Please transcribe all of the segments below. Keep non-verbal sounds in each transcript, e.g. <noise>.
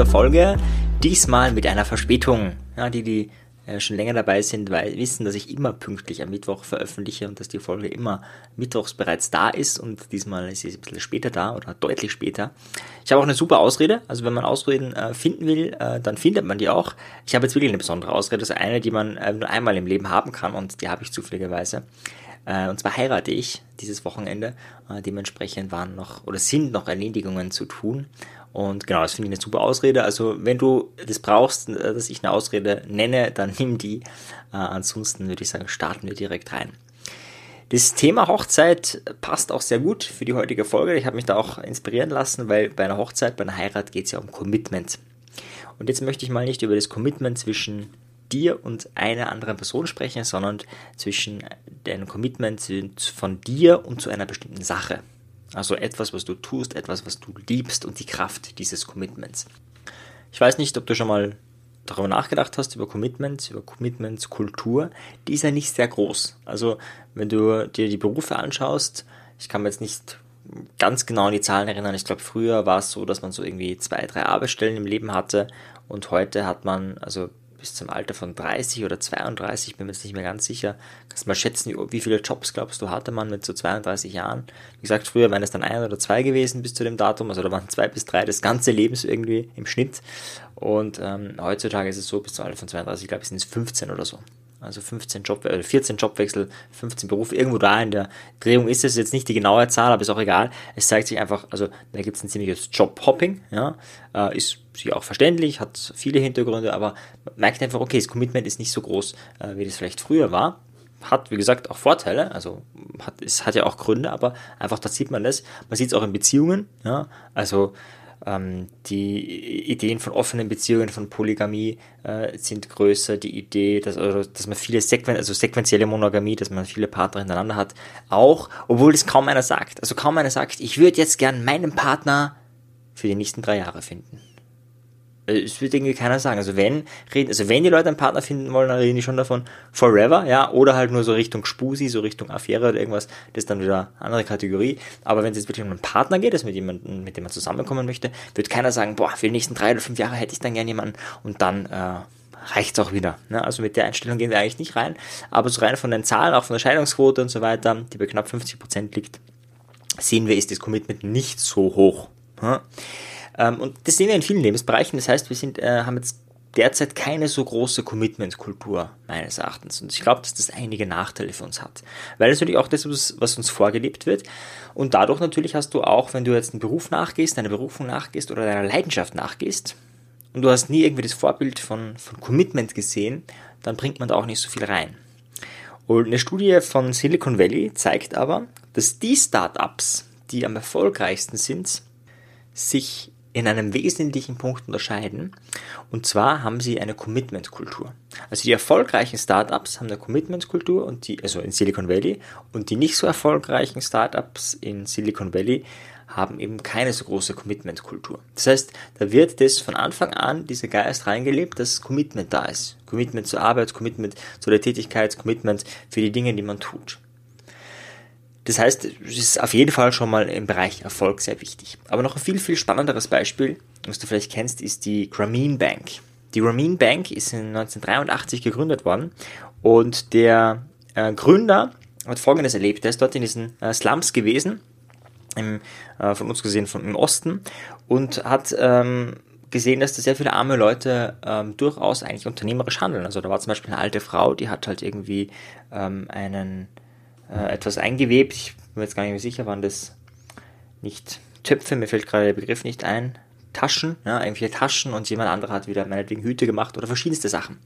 zu dieser Folge. Diesmal mit einer Verspätung. Ja, die, die äh, schon länger dabei sind, weil, wissen, dass ich immer pünktlich am Mittwoch veröffentliche und dass die Folge immer mittwochs bereits da ist und diesmal ist sie ein bisschen später da oder deutlich später. Ich habe auch eine super Ausrede, also wenn man Ausreden äh, finden will, äh, dann findet man die auch. Ich habe jetzt wirklich eine besondere Ausrede, ist eine, die man nur einmal im Leben haben kann und die habe ich zufälligerweise. Und zwar heirate ich dieses Wochenende. Dementsprechend waren noch oder sind noch Erledigungen zu tun. Und genau, das finde ich eine super Ausrede. Also wenn du das brauchst, äh, dass ich eine Ausrede nenne, <laughs> dann nimm die. Äh, ansonsten würde ich sagen, starten wir direkt rein. Das Thema Hochzeit passt auch sehr gut für die heutige Folge. Ich habe mich da auch inspirieren lassen, weil bei einer Hochzeit, bei einer Heirat geht es ja um Commitment. Und jetzt möchte ich mal nicht über das Commitment zwischen dir und einer anderen Person sprechen, sondern zwischen deinem Commitment von dir und zu einer bestimmten Sache. Also etwas, was du tust, etwas, was du liebst und die Kraft dieses Commitments. Ich weiß nicht, ob du schon mal darüber nachgedacht hast, über Commitments, über Commitments-Kultur. Die ist ja nicht sehr groß. Also wenn du dir die Berufe anschaust, ich kann mir jetzt nicht ganz genau an die Zahlen erinnern. Ich glaube, früher war es so, dass man so irgendwie zwei, drei Arbeitsstellen im Leben hatte und heute hat man, also bis zum Alter von 30 oder 32, bin mir jetzt nicht mehr ganz sicher. Kannst mal schätzen, wie viele Jobs glaubst du hatte man mit so 32 Jahren? Wie gesagt, früher wären es dann ein oder zwei gewesen bis zu dem Datum, also da waren zwei bis drei des ganze Lebens irgendwie im Schnitt. Und ähm, heutzutage ist es so, bis zum Alter von 32, glaube ich, sind es 15 oder so. Also 15 Job, äh, 14 Jobwechsel, 15 Berufe, irgendwo da in der Drehung ist es jetzt nicht die genaue Zahl, aber ist auch egal. Es zeigt sich einfach, also da gibt es ein ziemliches Jobhopping, ja, äh, ist sicher auch verständlich, hat viele Hintergründe, aber man merkt einfach, okay, das Commitment ist nicht so groß, äh, wie das vielleicht früher war. Hat, wie gesagt, auch Vorteile, also hat, es hat ja auch Gründe, aber einfach da sieht man das. Man sieht es auch in Beziehungen, ja, also ähm, die Ideen von offenen Beziehungen, von Polygamie äh, sind größer. Die Idee, dass, also, dass man viele Sequen also sequentielle Monogamie, dass man viele Partner hintereinander hat, auch, obwohl das kaum einer sagt. Also kaum einer sagt, ich würde jetzt gern meinen Partner für die nächsten drei Jahre finden. Äh, es wird irgendwie keiner sagen. Also wenn, also wenn die Leute einen Partner finden wollen, dann reden die schon davon forever, ja, oder halt nur so Richtung Spusi, so Richtung Affäre oder irgendwas, das ist dann wieder eine andere Kategorie. Aber wenn es jetzt wirklich um einen Partner geht, also mit jemandem, mit dem man zusammenkommen möchte, wird keiner sagen, boah, für die nächsten drei oder fünf Jahre hätte ich dann gern jemanden und dann äh, reicht's auch wieder. Ne? Also mit der Einstellung gehen wir eigentlich nicht rein, aber so rein von den Zahlen, auch von der Scheidungsquote und so weiter, die bei knapp 50 Prozent liegt, sehen wir, ist das Commitment nicht so hoch. Hm? Ähm, und das sehen wir in vielen Lebensbereichen. Das heißt, wir sind, äh, haben jetzt derzeit keine so große Commitment-Kultur, meines Erachtens. Und ich glaube, dass das einige Nachteile für uns hat. Weil natürlich auch das ist, was uns vorgelebt wird. Und dadurch natürlich hast du auch, wenn du jetzt einen Beruf nachgehst, deiner Berufung nachgehst oder deiner Leidenschaft nachgehst, und du hast nie irgendwie das Vorbild von, von Commitment gesehen, dann bringt man da auch nicht so viel rein. Und eine Studie von Silicon Valley zeigt aber, dass die Startups, die am erfolgreichsten sind, sich in einem wesentlichen Punkt unterscheiden. Und zwar haben sie eine Commitment-Kultur. Also die erfolgreichen Startups haben eine Commitment-Kultur und die, also in Silicon Valley, und die nicht so erfolgreichen Startups in Silicon Valley haben eben keine so große Commitment-Kultur. Das heißt, da wird das von Anfang an, dieser Geist reingelebt, dass Commitment da ist. Commitment zur Arbeit, Commitment zu der Tätigkeit, Commitment für die Dinge, die man tut. Das heißt, es ist auf jeden Fall schon mal im Bereich Erfolg sehr wichtig. Aber noch ein viel, viel spannenderes Beispiel, was du vielleicht kennst, ist die Grameen Bank. Die Grameen Bank ist in 1983 gegründet worden und der äh, Gründer hat Folgendes erlebt. Er ist dort in diesen äh, Slums gewesen, im, äh, von uns gesehen vom, im Osten, und hat ähm, gesehen, dass da sehr viele arme Leute ähm, durchaus eigentlich unternehmerisch handeln. Also da war zum Beispiel eine alte Frau, die hat halt irgendwie ähm, einen äh, etwas eingewebt. Ich bin mir jetzt gar nicht mehr sicher, waren das nicht Töpfe, mir fällt gerade der Begriff nicht ein. Taschen, ja, irgendwelche Taschen und jemand anderer hat wieder meinetwegen Hüte gemacht oder verschiedenste Sachen.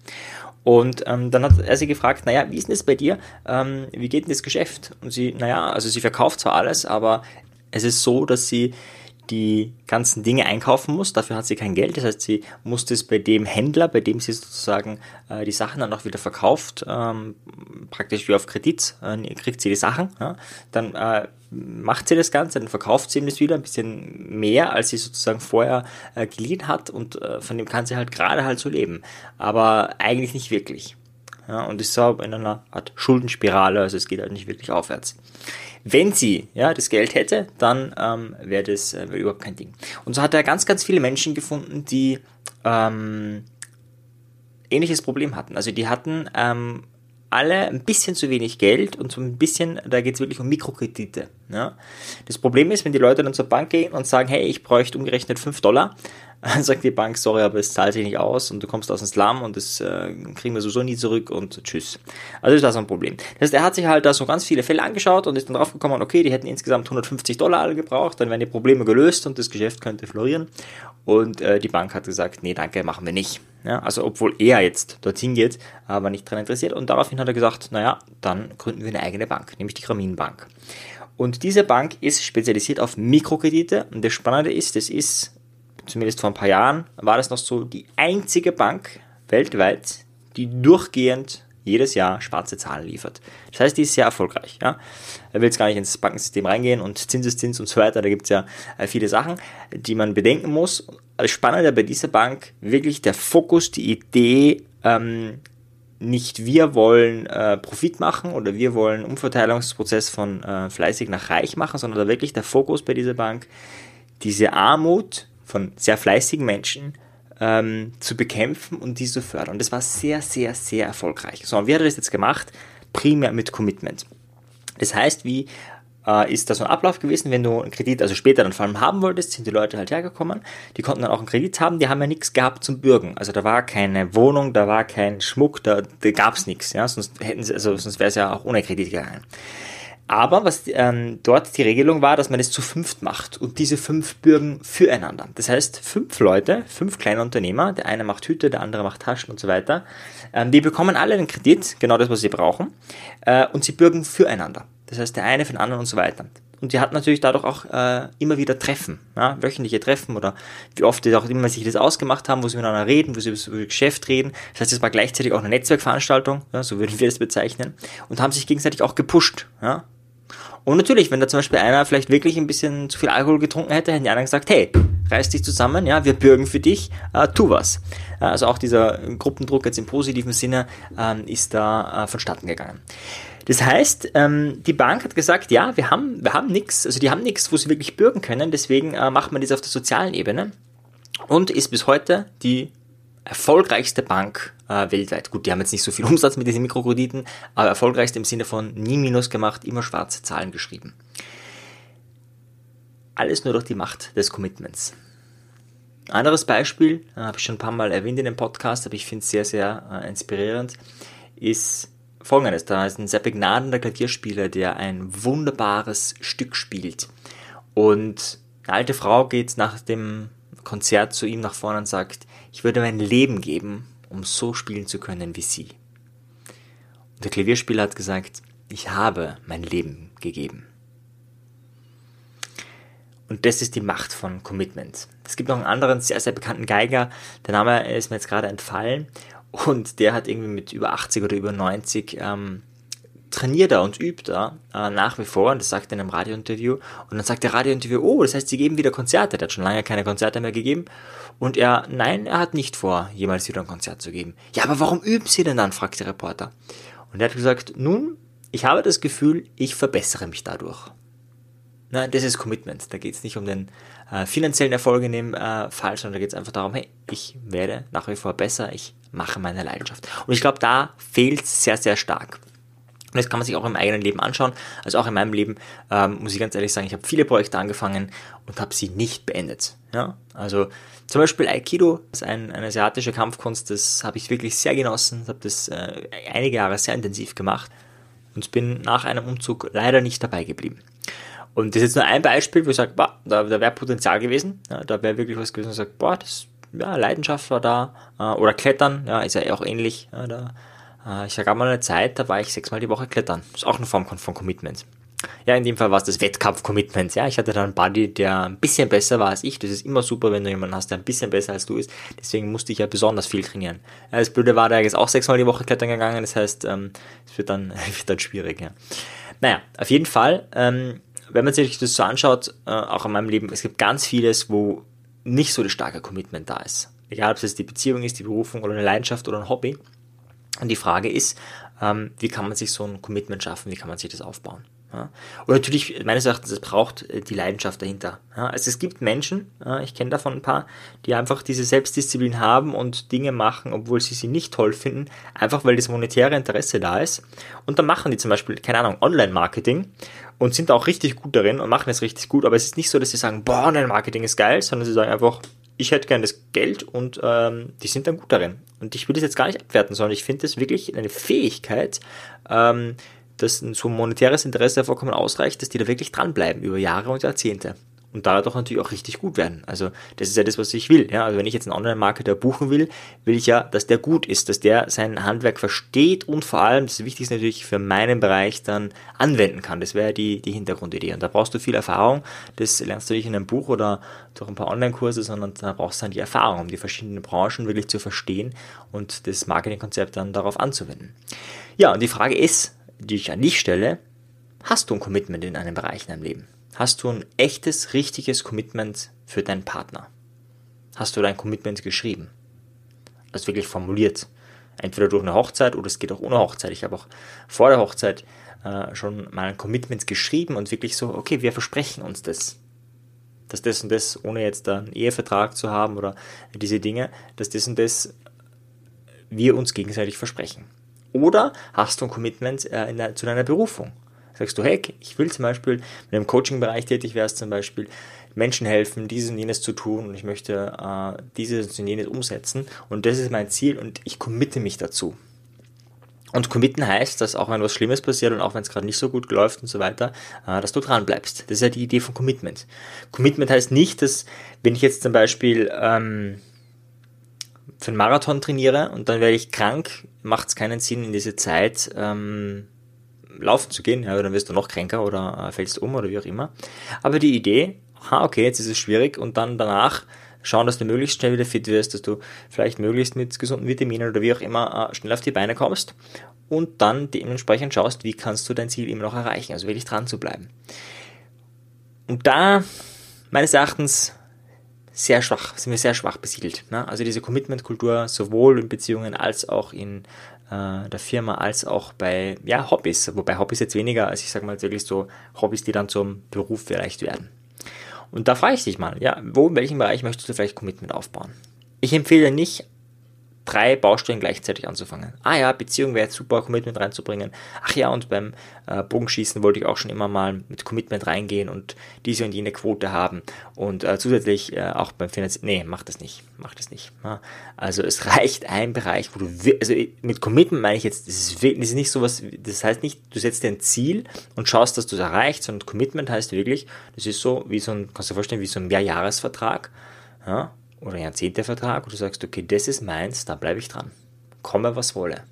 Und ähm, dann hat er sie gefragt, naja, wie ist denn das bei dir? Ähm, wie geht denn das Geschäft? Und sie, naja, also sie verkauft zwar alles, aber es ist so, dass sie die ganzen Dinge einkaufen muss. Dafür hat sie kein Geld. Das heißt, sie muss das bei dem Händler, bei dem sie sozusagen äh, die Sachen dann auch wieder verkauft, ähm, praktisch wie auf Kredit, äh, kriegt sie die Sachen. Ja? Dann äh, macht sie das Ganze, dann verkauft sie ihm das wieder ein bisschen mehr, als sie sozusagen vorher äh, geliehen hat und äh, von dem kann sie halt gerade halt so leben. Aber eigentlich nicht wirklich. Ja, und ist so in einer Art Schuldenspirale, also es geht halt nicht wirklich aufwärts. Wenn sie ja, das Geld hätte, dann ähm, wäre das äh, überhaupt kein Ding. Und so hat er ganz, ganz viele Menschen gefunden, die ähm, ähnliches Problem hatten. Also die hatten ähm, alle ein bisschen zu wenig Geld und so ein bisschen, da geht es wirklich um Mikrokredite. Ja. Das Problem ist, wenn die Leute dann zur Bank gehen und sagen, hey, ich bräuchte umgerechnet 5 Dollar, <laughs> dann sagt die Bank, sorry, aber es zahlt sich nicht aus und du kommst aus dem Slum und das äh, kriegen wir sowieso nie zurück und tschüss. Also das ist ein Problem. Das heißt, er hat sich halt da so ganz viele Fälle angeschaut und ist dann draufgekommen, okay, die hätten insgesamt 150 Dollar alle gebraucht, dann wären die Probleme gelöst und das Geschäft könnte florieren. Und äh, die Bank hat gesagt, nee, danke, machen wir nicht. Ja, also obwohl er jetzt dorthin geht, aber nicht daran interessiert. Und daraufhin hat er gesagt, naja, dann gründen wir eine eigene Bank, nämlich die Grameen Bank. Und diese Bank ist spezialisiert auf Mikrokredite. Und das Spannende ist, das ist zumindest vor ein paar Jahren, war das noch so die einzige Bank weltweit, die durchgehend jedes Jahr schwarze Zahlen liefert. Das heißt, die ist sehr erfolgreich. Ja? Er will jetzt gar nicht ins Bankensystem reingehen und Zinseszins und so weiter, da gibt es ja äh, viele Sachen, die man bedenken muss. Das Spannende bei dieser Bank, wirklich der Fokus, die Idee, ähm, nicht wir wollen äh, Profit machen oder wir wollen Umverteilungsprozess von äh, fleißig nach reich machen, sondern da wirklich der Fokus bei dieser Bank, diese Armut von sehr fleißigen Menschen ähm, zu bekämpfen und die zu fördern. Das war sehr, sehr, sehr erfolgreich. So, und wie hat er das jetzt gemacht? Primär mit Commitment. Das heißt, wie äh, ist da so ein Ablauf gewesen, wenn du einen Kredit, also später dann vor allem haben wolltest, sind die Leute halt hergekommen, die konnten dann auch einen Kredit haben, die haben ja nichts gehabt zum Bürgen. Also da war keine Wohnung, da war kein Schmuck, da, da gab es nichts, ja, sonst hätten sie, also sonst wäre es ja auch ohne Kredit gegangen. Aber was ähm, dort die Regelung war, dass man es zu fünft macht und diese fünf bürgen füreinander. Das heißt, fünf Leute, fünf kleine Unternehmer, der eine macht Hüte, der andere macht Taschen und so weiter, ähm, die bekommen alle den Kredit, genau das, was sie brauchen, äh, und sie bürgen füreinander. Das heißt, der eine für den anderen und so weiter. Und die hat natürlich dadurch auch äh, immer wieder Treffen, ja, wöchentliche Treffen oder wie oft die auch immer sich das ausgemacht haben, wo sie miteinander reden, wo sie über das Geschäft reden. Das heißt, es war gleichzeitig auch eine Netzwerkveranstaltung, ja, so würden wir das bezeichnen, und haben sich gegenseitig auch gepusht. Ja. Und natürlich, wenn da zum Beispiel einer vielleicht wirklich ein bisschen zu viel Alkohol getrunken hätte, hätten die anderen gesagt, hey, reiß dich zusammen, ja, wir bürgen für dich, äh, tu was. Also auch dieser Gruppendruck jetzt im positiven Sinne ähm, ist da äh, vonstatten gegangen. Das heißt, ähm, die Bank hat gesagt, ja, wir haben, wir haben nichts, also die haben nichts, wo sie wirklich bürgen können, deswegen äh, macht man das auf der sozialen Ebene und ist bis heute die erfolgreichste Bank äh, weltweit. Gut, die haben jetzt nicht so viel <laughs> Umsatz mit diesen Mikrokrediten, aber erfolgreichste im Sinne von nie Minus gemacht, immer schwarze Zahlen geschrieben. Alles nur durch die Macht des Commitments. Anderes Beispiel, äh, habe ich schon ein paar Mal erwähnt in dem Podcast, aber ich finde es sehr, sehr äh, inspirierend, ist folgendes. Da ist ein sehr begnadeter Klavierspieler, der ein wunderbares Stück spielt. Und eine alte Frau geht nach dem Konzert zu ihm nach vorne und sagt, ich würde mein Leben geben, um so spielen zu können wie Sie. Und der Klavierspieler hat gesagt, ich habe mein Leben gegeben. Und das ist die Macht von Commitment. Es gibt noch einen anderen sehr, sehr bekannten Geiger, der Name ist mir jetzt gerade entfallen. Und der hat irgendwie mit über 80 oder über 90 ähm, trainiert er und übt er äh, nach wie vor, und das sagt er in einem Radiointerview. Und dann sagt der Radiointerview, oh, das heißt, sie geben wieder Konzerte. Der hat schon lange keine Konzerte mehr gegeben. Und er, nein, er hat nicht vor, jemals wieder ein Konzert zu geben. Ja, aber warum üben Sie denn dann? fragt der Reporter. Und er hat gesagt, nun, ich habe das Gefühl, ich verbessere mich dadurch. Na, das ist Commitment. Da geht es nicht um den äh, finanziellen Erfolg in dem äh, Fall, sondern da geht es einfach darum, hey, ich werde nach wie vor besser, ich mache meine Leidenschaft. Und ich glaube, da fehlt es sehr, sehr stark. Und das kann man sich auch im eigenen Leben anschauen. Also auch in meinem Leben ähm, muss ich ganz ehrlich sagen, ich habe viele Projekte angefangen und habe sie nicht beendet. Ja? Also zum Beispiel Aikido, das ist ein, eine asiatische Kampfkunst, das habe ich wirklich sehr genossen, habe das äh, einige Jahre sehr intensiv gemacht und bin nach einem Umzug leider nicht dabei geblieben. Und das ist jetzt nur ein Beispiel, wo ich sage, da, da wäre Potenzial gewesen, ja, da wäre wirklich was gewesen, wo ich sage, boah, das, ja, Leidenschaft war da, äh, oder Klettern, ja, ist ja auch ähnlich, ja, da ich gab mal eine Zeit, da war ich sechsmal die Woche klettern. Das ist auch eine Form von Commitment. Ja, in dem Fall war es das Wettkampf-Commitment. Ja, ich hatte dann einen Buddy, der ein bisschen besser war als ich. Das ist immer super, wenn du jemanden hast, der ein bisschen besser als du ist. Deswegen musste ich ja besonders viel trainieren. Das Blöde war, der ist auch sechsmal die Woche klettern gegangen. Das heißt, ähm, es wird dann, <laughs> wird dann schwierig. Ja. Naja, auf jeden Fall, ähm, wenn man sich das so anschaut, äh, auch in meinem Leben, es gibt ganz vieles, wo nicht so das starke Commitment da ist. Egal, ob es jetzt die Beziehung ist, die Berufung oder eine Leidenschaft oder ein Hobby. Und die Frage ist, ähm, wie kann man sich so ein Commitment schaffen, wie kann man sich das aufbauen? Ja. Und natürlich, meines Erachtens, es braucht äh, die Leidenschaft dahinter. Ja. Also es gibt Menschen, ja, ich kenne davon ein paar, die einfach diese Selbstdisziplin haben und Dinge machen, obwohl sie sie nicht toll finden, einfach weil das monetäre Interesse da ist. Und dann machen die zum Beispiel, keine Ahnung, Online-Marketing und sind auch richtig gut darin und machen es richtig gut, aber es ist nicht so, dass sie sagen, boah, Online-Marketing ist geil, sondern sie sagen einfach, ich hätte gerne das Geld und ähm, die sind dann gut darin. Und ich will das jetzt gar nicht abwerten, sondern ich finde das wirklich eine Fähigkeit, ähm, dass so ein monetäres Interesse vollkommen ausreicht, dass die da wirklich dranbleiben über Jahre und Jahrzehnte. Und dadurch natürlich auch richtig gut werden. Also das ist ja das, was ich will. Ja? Also wenn ich jetzt einen Online-Marketer buchen will, will ich ja, dass der gut ist, dass der sein Handwerk versteht und vor allem, das Wichtigste natürlich, für meinen Bereich dann anwenden kann. Das wäre die, die Hintergrundidee. Und da brauchst du viel Erfahrung. Das lernst du nicht in einem Buch oder durch ein paar Online-Kurse, sondern da brauchst du dann die Erfahrung, um die verschiedenen Branchen wirklich zu verstehen und das Marketingkonzept dann darauf anzuwenden. Ja, und die Frage ist, die ich an dich stelle, hast du ein Commitment in einem Bereich in deinem Leben? Hast du ein echtes, richtiges Commitment für deinen Partner? Hast du dein Commitment geschrieben? Also wirklich formuliert. Entweder durch eine Hochzeit oder es geht auch ohne Hochzeit. Ich habe auch vor der Hochzeit äh, schon mal ein Commitment geschrieben und wirklich so, okay, wir versprechen uns das. Dass das und das, ohne jetzt einen Ehevertrag zu haben oder diese Dinge, dass das und das wir uns gegenseitig versprechen. Oder hast du ein Commitment äh, der, zu deiner Berufung? Sagst du, hey, ich will zum Beispiel, du im Coaching-Bereich tätig wärst, zum Beispiel Menschen helfen, dieses und jenes zu tun und ich möchte äh, dieses und jenes umsetzen und das ist mein Ziel und ich committe mich dazu. Und committen heißt, dass auch wenn was Schlimmes passiert und auch wenn es gerade nicht so gut läuft und so weiter, äh, dass du dran bleibst. Das ist ja die Idee von Commitment. Commitment heißt nicht, dass wenn ich jetzt zum Beispiel ähm, für einen Marathon trainiere und dann werde ich krank, macht es keinen Sinn, in diese Zeit ähm, laufen zu gehen, ja, dann wirst du noch kränker oder äh, fällst um oder wie auch immer. Aber die Idee, ha, okay, jetzt ist es schwierig und dann danach schauen, dass du möglichst schnell wieder fit wirst, dass du vielleicht möglichst mit gesunden Vitaminen oder wie auch immer äh, schnell auf die Beine kommst und dann dementsprechend schaust, wie kannst du dein Ziel immer noch erreichen, also wirklich dran zu bleiben. Und da, meines Erachtens, sehr schwach, sind wir sehr schwach besiedelt. Ne? Also diese Commitment-Kultur sowohl in Beziehungen als auch in äh, der Firma, als auch bei ja, Hobbys. Wobei Hobbys jetzt weniger, als ich sage mal wirklich so Hobbys, die dann zum Beruf vielleicht werden. Und da frage ich dich mal, ja, wo, in welchem Bereich möchtest du vielleicht Commitment aufbauen? Ich empfehle nicht, drei Baustellen gleichzeitig anzufangen. Ah ja, Beziehung wäre super, Commitment reinzubringen. Ach ja, und beim äh, Bogenschießen wollte ich auch schon immer mal mit Commitment reingehen und diese und jene Quote haben. Und äh, zusätzlich äh, auch beim Finanzieren. Nee, mach das nicht. Mach das nicht. Ja. Also es <laughs> reicht ein Bereich, wo du, also mit Commitment meine ich jetzt, das ist, das ist nicht sowas, das heißt nicht, du setzt dir ein Ziel und schaust, dass du es erreichst, sondern Commitment heißt wirklich, das ist so wie so ein, kannst du dir vorstellen, wie so ein Mehrjahresvertrag. Ja, oder Jahrzehntevertrag, wo du sagst, okay, das ist meins, da bleibe ich dran. Komme, was wolle.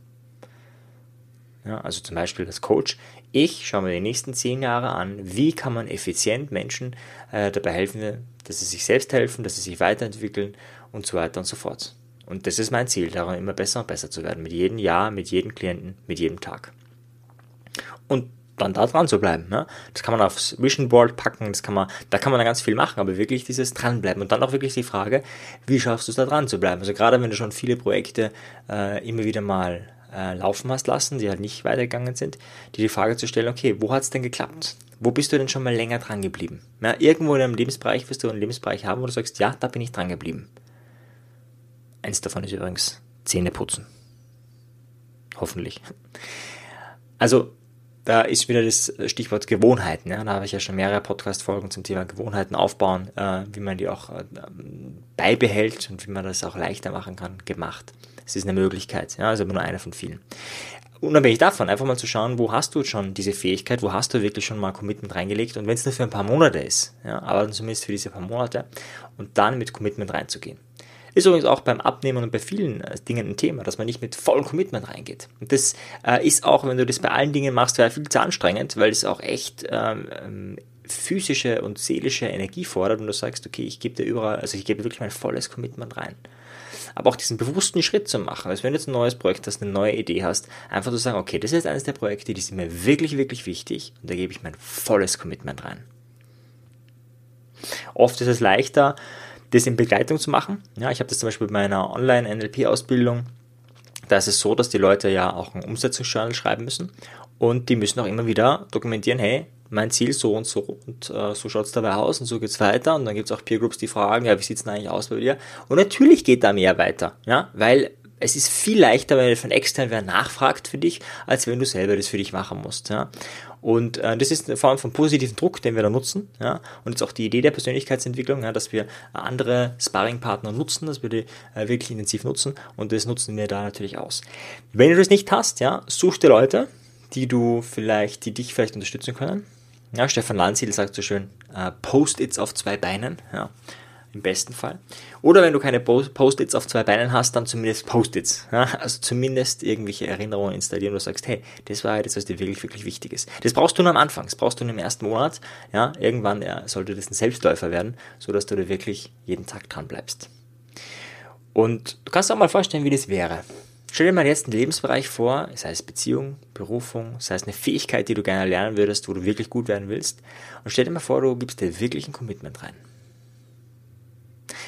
Ja, also zum Beispiel als Coach, ich schaue mir die nächsten zehn Jahre an, wie kann man effizient Menschen äh, dabei helfen, dass sie sich selbst helfen, dass sie sich weiterentwickeln und so weiter und so fort. Und das ist mein Ziel, daran immer besser und besser zu werden, mit jedem Jahr, mit jedem Klienten, mit jedem Tag. Und dann da dran zu bleiben. Ne? Das kann man aufs Vision Board packen, das kann man, da kann man dann ganz viel machen, aber wirklich dieses dranbleiben. Und dann auch wirklich die Frage, wie schaffst du es da dran zu bleiben? Also gerade wenn du schon viele Projekte äh, immer wieder mal äh, laufen hast lassen, die halt nicht weitergegangen sind, dir die Frage zu stellen, okay, wo hat es denn geklappt? Wo bist du denn schon mal länger dran geblieben? Ja, irgendwo in einem Lebensbereich wirst du einen Lebensbereich haben, wo du sagst, ja, da bin ich dran geblieben. Eins davon ist übrigens Zähne putzen. Hoffentlich. Also da ist wieder das Stichwort Gewohnheiten. Ja? Da habe ich ja schon mehrere Podcast-Folgen zum Thema Gewohnheiten aufbauen, äh, wie man die auch äh, beibehält und wie man das auch leichter machen kann, gemacht. Es ist eine Möglichkeit, ja, also nur eine von vielen. Unabhängig davon, einfach mal zu schauen, wo hast du schon diese Fähigkeit, wo hast du wirklich schon mal Commitment reingelegt und wenn es nur für ein paar Monate ist, ja, aber zumindest für diese paar Monate und dann mit Commitment reinzugehen. Ist übrigens auch beim Abnehmen und bei vielen äh, Dingen ein Thema, dass man nicht mit vollem Commitment reingeht. Und das äh, ist auch, wenn du das bei allen Dingen machst, viel zu anstrengend, weil es auch echt ähm, ähm, physische und seelische Energie fordert und du sagst, okay, ich gebe dir überall, also ich gebe wirklich mein volles Commitment rein. Aber auch diesen bewussten Schritt zu machen, also wenn du jetzt ein neues Projekt hast, eine neue Idee hast, einfach zu sagen, okay, das ist eines der Projekte, die sind mir wirklich, wirklich wichtig und da gebe ich mein volles Commitment rein. Oft ist es leichter, das in Begleitung zu machen. Ja, ich habe das zum Beispiel bei meiner Online-NLP-Ausbildung. Da ist es so, dass die Leute ja auch ein Umsetzungsjournal schreiben müssen. und die müssen auch immer wieder dokumentieren, hey, mein Ziel so und so und äh, so schaut es dabei aus und so geht es weiter und dann gibt es auch Peer Groups, die fragen, ja, wie sieht es denn eigentlich aus bei dir? Und natürlich geht da mehr weiter, ja, weil es ist viel leichter, wenn von extern wer nachfragt für dich, als wenn du selber das für dich machen musst. Ja. Und äh, das ist eine Form von positiven Druck, den wir da nutzen. Ja. Und jetzt auch die Idee der Persönlichkeitsentwicklung, ja, dass wir andere Sparringpartner nutzen, dass wir die äh, wirklich intensiv nutzen. Und das nutzen wir da natürlich aus. Wenn du das nicht hast, ja, such dir Leute, die du vielleicht, die dich vielleicht unterstützen können. Ja, Stefan Landsiedel sagt so schön, äh, Post-its auf zwei Beinen. Ja im besten Fall. Oder wenn du keine Post-its auf zwei Beinen hast, dann zumindest Post-its. Ja? Also zumindest irgendwelche Erinnerungen installieren, wo du sagst, hey, das war das, was dir wirklich, wirklich wichtig ist. Das brauchst du nur am Anfang, das brauchst du nur im ersten Monat. Ja? Irgendwann ja, sollte das ein Selbstläufer werden, sodass du da wirklich jeden Tag dran bleibst. Und du kannst dir auch mal vorstellen, wie das wäre. Stell dir mal jetzt einen Lebensbereich vor, sei es Beziehung, Berufung, sei es eine Fähigkeit, die du gerne lernen würdest, wo du wirklich gut werden willst. Und stell dir mal vor, du gibst dir wirklich ein Commitment rein.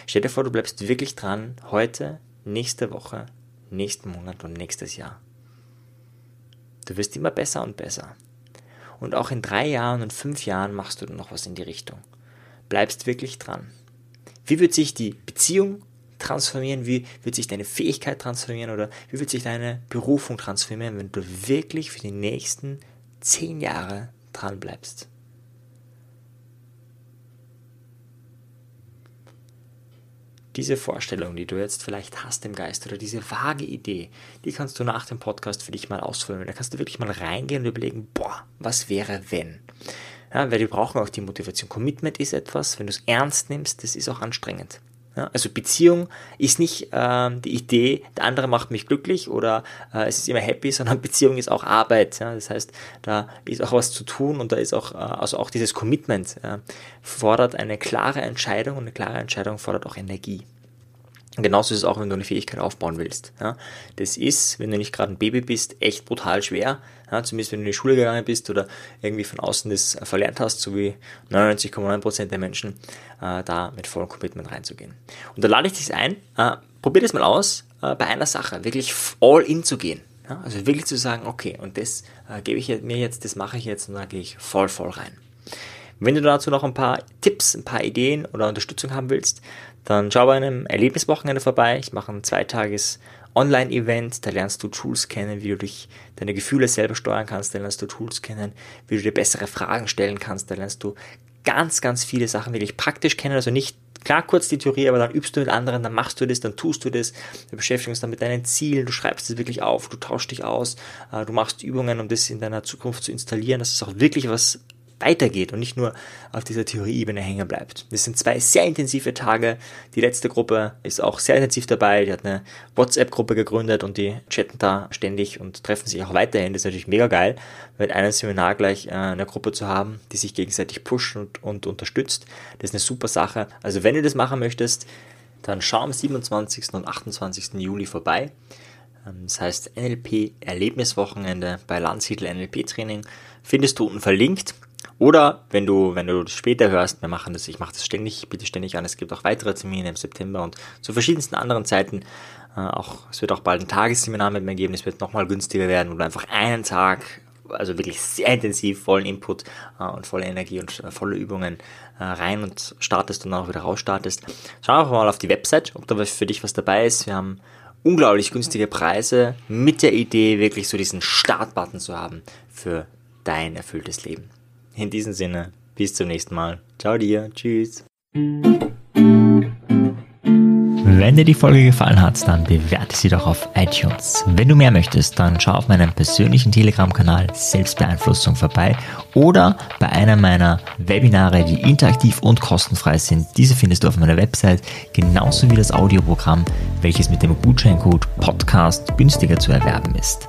Stell dir vor, du bleibst wirklich dran, heute, nächste Woche, nächsten Monat und nächstes Jahr. Du wirst immer besser und besser. Und auch in drei Jahren und fünf Jahren machst du noch was in die Richtung. Bleibst wirklich dran. Wie wird sich die Beziehung transformieren? Wie wird sich deine Fähigkeit transformieren? Oder wie wird sich deine Berufung transformieren, wenn du wirklich für die nächsten zehn Jahre dran bleibst? Diese Vorstellung, die du jetzt vielleicht hast im Geist oder diese vage Idee, die kannst du nach dem Podcast für dich mal ausfüllen. Da kannst du wirklich mal reingehen und überlegen, boah, was wäre wenn? Ja, weil wir brauchen auch die Motivation. Commitment ist etwas, wenn du es ernst nimmst, das ist auch anstrengend. Ja, also Beziehung ist nicht äh, die Idee, der andere macht mich glücklich oder äh, es ist immer happy, <laughs> sondern Beziehung ist auch Arbeit. Ja? Das heißt, da ist auch was zu tun und da ist auch, äh, also auch dieses Commitment fordert eine klare Entscheidung und eine klare Entscheidung fordert auch Energie. Genauso ist es auch, wenn du eine Fähigkeit aufbauen willst. Ja, das ist, wenn du nicht gerade ein Baby bist, echt brutal schwer. Ja, zumindest wenn du in die Schule gegangen bist oder irgendwie von außen das verlernt hast, so wie 99,9% der Menschen, äh, da mit vollem Commitment reinzugehen. Und da lade ich dich ein, äh, probier das mal aus, äh, bei einer Sache wirklich all in zu gehen. Ja, also wirklich zu sagen, okay, und das äh, gebe ich mir jetzt, das mache ich jetzt und da gehe ich voll, voll rein. Wenn du dazu noch ein paar Tipps, ein paar Ideen oder Unterstützung haben willst, dann schau bei einem Erlebniswochenende vorbei. Ich mache ein zweitages Online-Event, da lernst du Tools kennen, wie du dich, deine Gefühle selber steuern kannst, da lernst du Tools kennen, wie du dir bessere Fragen stellen kannst, da lernst du ganz, ganz viele Sachen wirklich praktisch kennen, also nicht klar kurz die Theorie, aber dann übst du mit anderen, dann machst du das, dann tust du das, du beschäftigst dich dann mit deinen Zielen, du schreibst es wirklich auf, du tauschst dich aus, äh, du machst Übungen, um das in deiner Zukunft zu installieren, dass es auch wirklich was weitergeht und nicht nur auf dieser Theorieebene hängen bleibt. Das sind zwei sehr intensive Tage. Die letzte Gruppe ist auch sehr intensiv dabei. Die hat eine WhatsApp-Gruppe gegründet und die chatten da ständig und treffen sich auch weiterhin. Das ist natürlich mega geil, mit einem Seminar gleich äh, eine Gruppe zu haben, die sich gegenseitig pusht und, und unterstützt. Das ist eine super Sache. Also wenn du das machen möchtest, dann schau am 27. und 28. Juli vorbei. Ähm, das heißt NLP Erlebniswochenende bei Landsiedel NLP Training. Findest du unten verlinkt. Oder wenn du, wenn du später hörst, wir machen das, ich mache das ständig, biete ständig an, es gibt auch weitere Termine im September und zu verschiedensten anderen Zeiten. Äh, auch, es wird auch bald ein Tagesseminar mit mir geben, es wird nochmal günstiger werden, wo du einfach einen Tag, also wirklich sehr intensiv, vollen Input äh, und volle Energie und äh, volle Übungen äh, rein und startest und dann auch wieder rausstartest. Schau einfach mal auf die Website, ob da für dich was dabei ist. Wir haben unglaublich günstige Preise mit der Idee, wirklich so diesen Startbutton zu haben für dein erfülltes Leben. In diesem Sinne, bis zum nächsten Mal. Ciao dir, tschüss. Wenn dir die Folge gefallen hat, dann bewerte sie doch auf iTunes. Wenn du mehr möchtest, dann schau auf meinem persönlichen Telegram-Kanal Selbstbeeinflussung vorbei oder bei einer meiner Webinare, die interaktiv und kostenfrei sind. Diese findest du auf meiner Website, genauso wie das Audioprogramm, welches mit dem Gutscheincode Podcast günstiger zu erwerben ist.